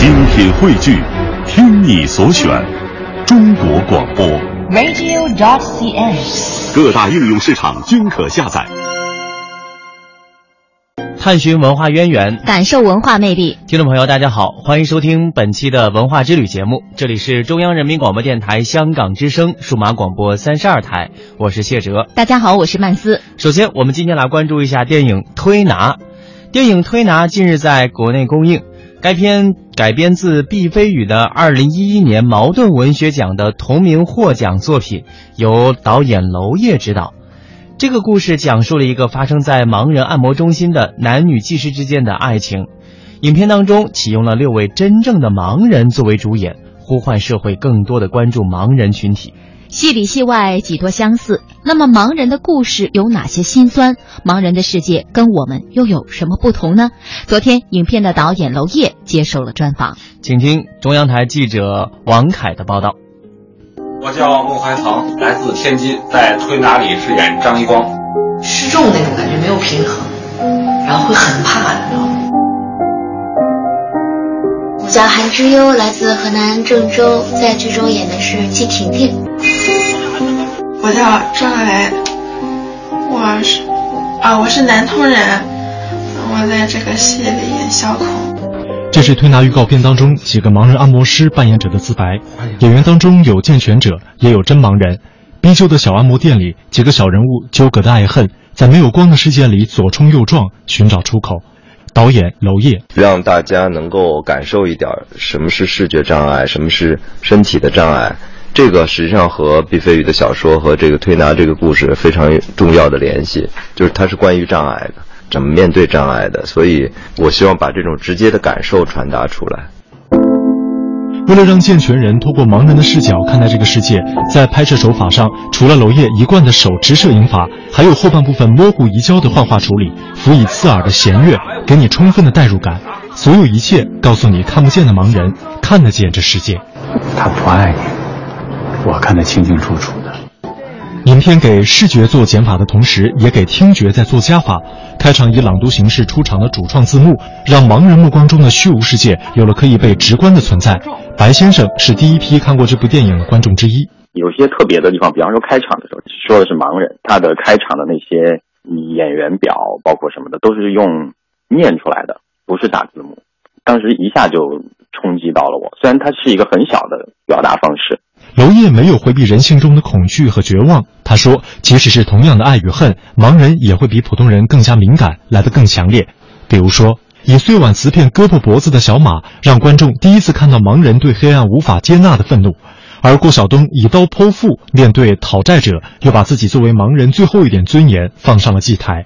精品汇聚，听你所选，中国广播。radio.dot.cn，。各大应用市场均可下载。探寻文化渊源，感受文化魅力。听众朋友，大家好，欢迎收听本期的文化之旅节目，这里是中央人民广播电台香港之声数码广播三十二台，我是谢哲。大家好，我是曼斯。首先，我们今天来关注一下电影《推拿》。电影《推拿》近日在国内公映，该片改编自毕飞宇的二零一一年茅盾文学奖的同名获奖作品，由导演娄烨执导。这个故事讲述了一个发生在盲人按摩中心的男女技师之间的爱情。影片当中启用了六位真正的盲人作为主演，呼唤社会更多的关注盲人群体。戏里戏外几多相似，那么盲人的故事有哪些辛酸？盲人的世界跟我们又有什么不同呢？昨天，影片的导演娄烨接受了专访，请听中央台记者王凯的报道。我叫孟怀藏，来自天津，在推拿里饰演张一光。失重那种感觉没有平衡，然后会很怕，你知道吗？我叫韩之优，来自河南郑州，在剧中演的是季婷婷。我叫张来，我是啊，我是南通人，我在这个戏里演小孔。这是推拿预告片当中几个盲人按摩师扮演者的自白。演员当中有健全者，也有真盲人。逼旧的小按摩店里，几个小人物纠葛的爱恨，在没有光的世界里左冲右撞，寻找出口。导演娄烨让大家能够感受一点什么是视觉障碍，什么是身体的障碍。这个实际上和毕飞宇的小说和这个推拿这个故事非常重要的联系，就是它是关于障碍的，怎么面对障碍的。所以我希望把这种直接的感受传达出来。为了让健全人通过盲人的视角看待这个世界，在拍摄手法上，除了娄烨一贯的手直摄影法，还有后半部分模糊移焦的幻化处理，辅以刺耳的弦乐，给你充分的代入感。所有一切告诉你，看不见的盲人看得见这世界。他不爱你，我看得清清楚楚的。影片给视觉做减法的同时，也给听觉在做加法。开场以朗读形式出场的主创字幕，让盲人目光中的虚无世界有了可以被直观的存在。白先生是第一批看过这部电影的观众之一。有些特别的地方，比方说开场的时候说的是盲人，他的开场的那些演员表，包括什么的，都是用念出来的，不是打字幕。当时一下就冲击到了我，虽然它是一个很小的表达方式。娄烨没有回避人性中的恐惧和绝望。他说，即使是同样的爱与恨，盲人也会比普通人更加敏感，来得更强烈。比如说，以碎碗瓷片割破脖子的小马，让观众第一次看到盲人对黑暗无法接纳的愤怒；而郭晓东以刀剖腹，面对讨债者，又把自己作为盲人最后一点尊严放上了祭台。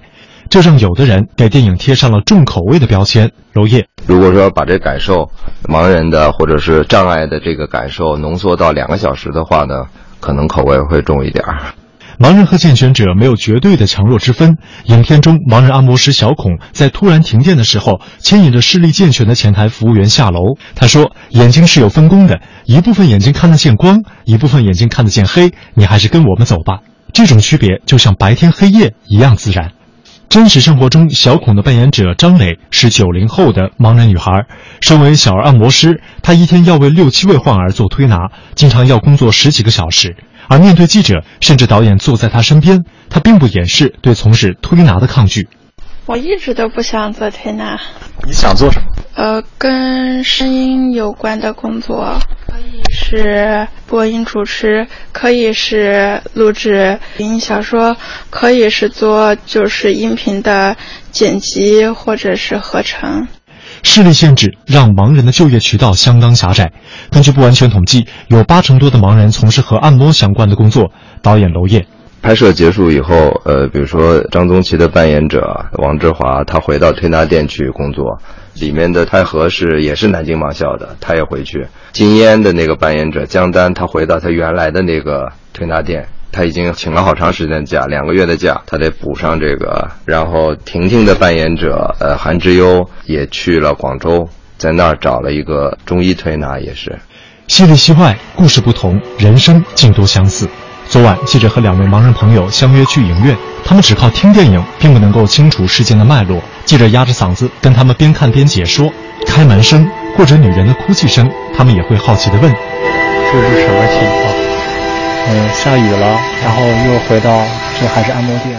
这让有的人给电影贴上了重口味的标签。娄烨，如果说把这感受，盲人的或者是障碍的这个感受浓缩到两个小时的话呢，可能口味会重一点儿。盲人和健全者没有绝对的强弱之分。影片中，盲人按摩师小孔在突然停电的时候，牵引着视力健全的前台服务员下楼。他说：“眼睛是有分工的，一部分眼睛看得见光，一部分眼睛看得见黑。你还是跟我们走吧。”这种区别就像白天黑夜一样自然。真实生活中，小孔的扮演者张磊是九零后的盲人女孩。身为小儿按摩师，她一天要为六七位患儿做推拿，经常要工作十几个小时。而面对记者，甚至导演坐在她身边，她并不掩饰对从事推拿的抗拒。我一直都不想做推拿。你想做什么？呃，跟声音有关的工作，可以是播音主持，可以是录制语音小说，可以是做就是音频的剪辑或者是合成。视力限制让盲人的就业渠道相当狭窄。根据不完全统计，有八成多的盲人从事和按摩相关的工作。导演娄烨。拍摄结束以后，呃，比如说张宗奇的扮演者王志华，他回到推拿店去工作。里面的太和是也是南京盲校的，他也回去。金烟的那个扮演者江丹，他回到他原来的那个推拿店，他已经请了好长时间假，两个月的假，他得补上这个。然后婷婷的扮演者呃韩之优也去了广州，在那儿找了一个中医推拿，也是。戏里戏外，故事不同，人生竟多相似。昨晚，记者和两位盲人朋友相约去影院，他们只靠听电影，并不能够清楚事件的脉络。记者压着嗓子跟他们边看边解说：开门声、或者女人的哭泣声，他们也会好奇地问：“这是什么情况？”嗯，下雨了，然后又回到这还是按摩店，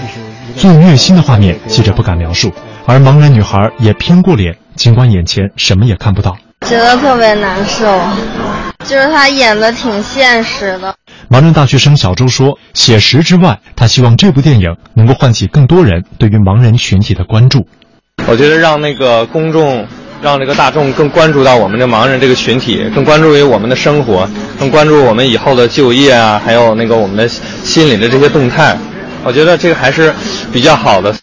就是最虐心的画面，记者不敢描述。而盲人女孩也偏过脸，尽管眼前什么也看不到，觉得特别难受。就是他演的挺现实的。盲人大学生小周说：“写实之外，他希望这部电影能够唤起更多人对于盲人群体的关注。我觉得让那个公众，让这个大众更关注到我们的盲人这个群体，更关注于我们的生活，更关注我们以后的就业啊，还有那个我们的心理的这些动态。我觉得这个还是比较好的。”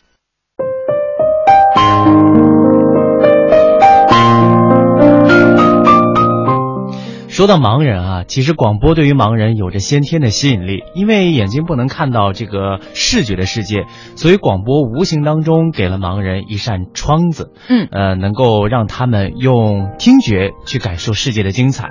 说到盲人啊，其实广播对于盲人有着先天的吸引力，因为眼睛不能看到这个视觉的世界，所以广播无形当中给了盲人一扇窗子，嗯，呃，能够让他们用听觉去感受世界的精彩。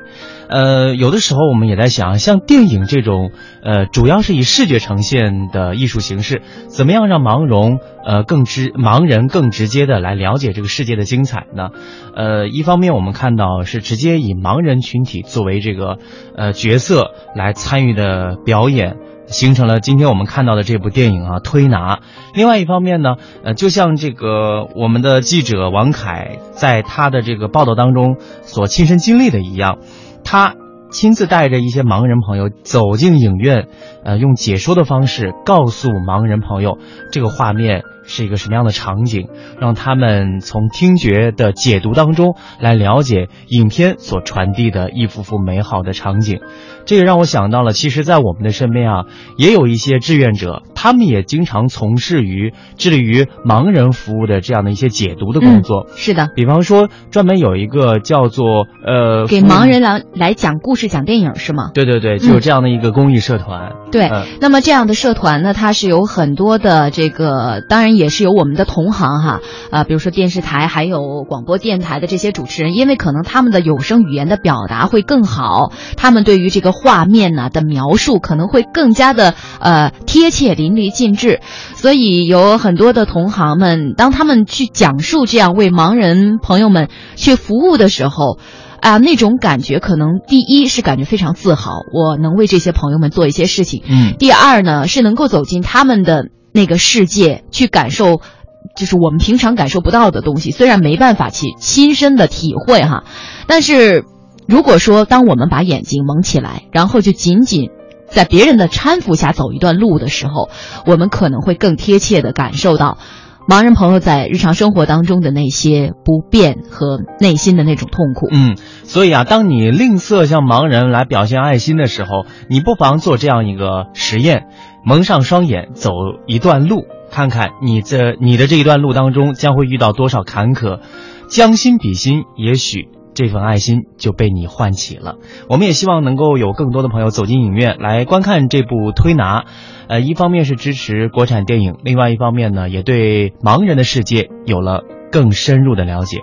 呃，有的时候我们也在想，像电影这种，呃，主要是以视觉呈现的艺术形式，怎么样让盲人呃更直盲人更直接的来了解这个世界的精彩呢？呃，一方面我们看到是直接以盲人群体作为这个呃角色来参与的表演，形成了今天我们看到的这部电影啊推拿。另外一方面呢，呃，就像这个我们的记者王凯在他的这个报道当中所亲身经历的一样。他亲自带着一些盲人朋友走进影院，呃，用解说的方式告诉盲人朋友这个画面是一个什么样的场景，让他们从听觉的解读当中来了解影片所传递的一幅幅美好的场景。这个让我想到了，其实，在我们的身边啊，也有一些志愿者，他们也经常从事于致力于盲人服务的这样的一些解读的工作。是的，比方说，专门有一个叫做呃，给盲人来来讲故事、讲电影，是吗？对对对，就有这样的一个公益社团。对，那么这样的社团呢，它是有很多的这个，当然也是有我们的同行哈啊，比如说电视台还有广播电台的这些主持人，因为可能他们的有声语言的表达会更好，他们对于这个。画面呢的描述可能会更加的呃贴切淋漓尽致，所以有很多的同行们，当他们去讲述这样为盲人朋友们去服务的时候，啊，那种感觉可能第一是感觉非常自豪，我能为这些朋友们做一些事情。嗯，第二呢是能够走进他们的那个世界去感受，就是我们平常感受不到的东西，虽然没办法去亲身的体会哈，但是。如果说，当我们把眼睛蒙起来，然后就仅仅在别人的搀扶下走一段路的时候，我们可能会更贴切的感受到盲人朋友在日常生活当中的那些不便和内心的那种痛苦。嗯，所以啊，当你吝啬向盲人来表现爱心的时候，你不妨做这样一个实验：蒙上双眼，走一段路，看看你这你的这一段路当中将会遇到多少坎坷。将心比心，也许。这份爱心就被你唤起了。我们也希望能够有更多的朋友走进影院来观看这部推拿，呃，一方面是支持国产电影，另外一方面呢，也对盲人的世界有了更深入的了解。